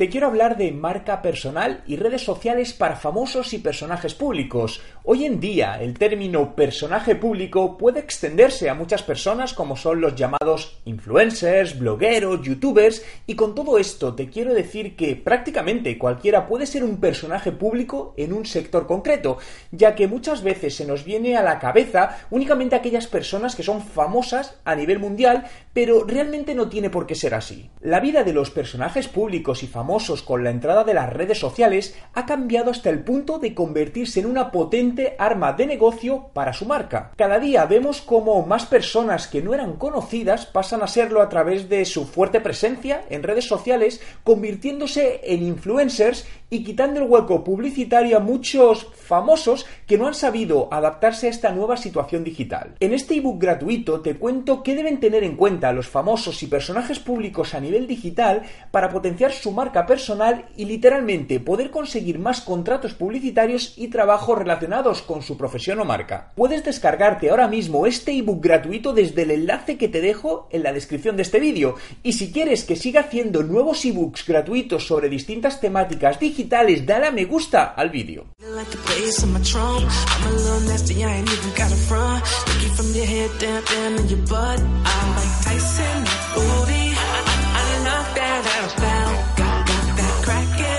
Te quiero hablar de marca personal y redes sociales para famosos y personajes públicos. Hoy en día el término personaje público puede extenderse a muchas personas como son los llamados influencers, blogueros, youtubers y con todo esto te quiero decir que prácticamente cualquiera puede ser un personaje público en un sector concreto, ya que muchas veces se nos viene a la cabeza únicamente aquellas personas que son famosas a nivel mundial, pero realmente no tiene por qué ser así. La vida de los personajes públicos y famosos con la entrada de las redes sociales ha cambiado hasta el punto de convertirse en una potente arma de negocio para su marca. Cada día vemos como más personas que no eran conocidas pasan a serlo a través de su fuerte presencia en redes sociales, convirtiéndose en influencers y quitando el hueco publicitario a muchos famosos que no han sabido adaptarse a esta nueva situación digital. En este ebook gratuito te cuento qué deben tener en cuenta los famosos y personajes públicos a nivel digital para potenciar su marca personal y literalmente poder conseguir más contratos publicitarios y trabajos relacionados con su profesión o marca. Puedes descargarte ahora mismo este ebook gratuito desde el enlace que te dejo en la descripción de este vídeo. Y si quieres que siga haciendo nuevos ebooks gratuitos sobre distintas temáticas digitales, dale a me gusta al vídeo.